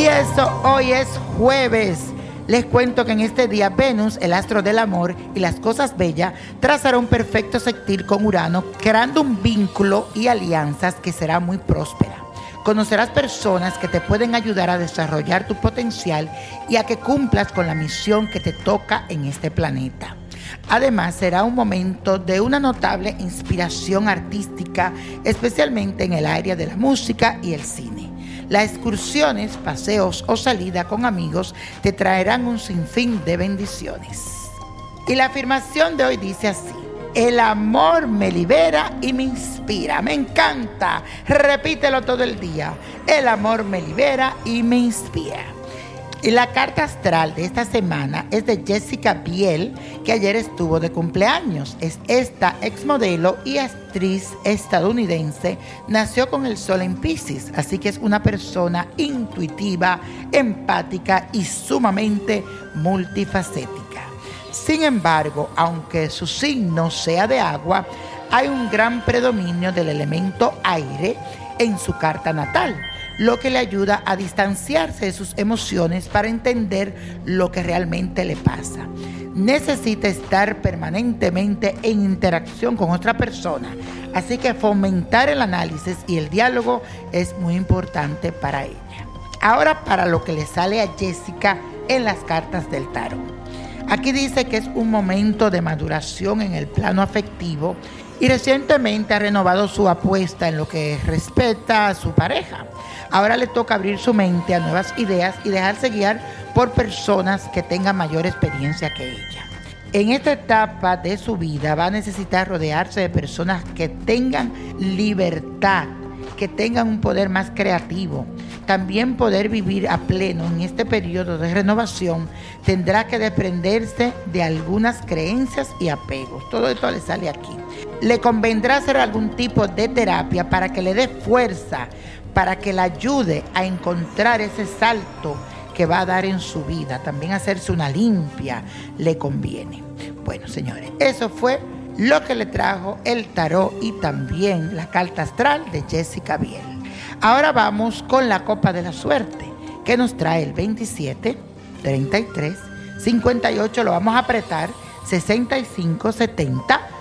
Y eso, hoy es jueves. Les cuento que en este día Venus, el astro del amor y las cosas bellas, trazará un perfecto sextil con Urano, creando un vínculo y alianzas que será muy próspera. Conocerás personas que te pueden ayudar a desarrollar tu potencial y a que cumplas con la misión que te toca en este planeta. Además, será un momento de una notable inspiración artística, especialmente en el área de la música y el cine. Las excursiones, paseos o salida con amigos te traerán un sinfín de bendiciones. Y la afirmación de hoy dice así. El amor me libera y me inspira. Me encanta. Repítelo todo el día. El amor me libera y me inspira. Y la carta astral de esta semana es de Jessica Biel, que ayer estuvo de cumpleaños. Es esta exmodelo y actriz estadounidense. Nació con el sol en Pisces, así que es una persona intuitiva, empática y sumamente multifacética. Sin embargo, aunque su signo sea de agua, hay un gran predominio del elemento aire en su carta natal lo que le ayuda a distanciarse de sus emociones para entender lo que realmente le pasa. Necesita estar permanentemente en interacción con otra persona, así que fomentar el análisis y el diálogo es muy importante para ella. Ahora para lo que le sale a Jessica en las cartas del tarot. Aquí dice que es un momento de maduración en el plano afectivo y recientemente ha renovado su apuesta en lo que respecta a su pareja. Ahora le toca abrir su mente a nuevas ideas y dejarse guiar por personas que tengan mayor experiencia que ella. En esta etapa de su vida va a necesitar rodearse de personas que tengan libertad, que tengan un poder más creativo. También poder vivir a pleno en este periodo de renovación tendrá que desprenderse de algunas creencias y apegos. Todo esto le sale aquí. Le convendrá hacer algún tipo de terapia para que le dé fuerza para que la ayude a encontrar ese salto que va a dar en su vida. También hacerse una limpia le conviene. Bueno, señores, eso fue lo que le trajo el tarot y también la carta astral de Jessica Biel. Ahora vamos con la copa de la suerte, que nos trae el 27, 33, 58, lo vamos a apretar, 65, 70,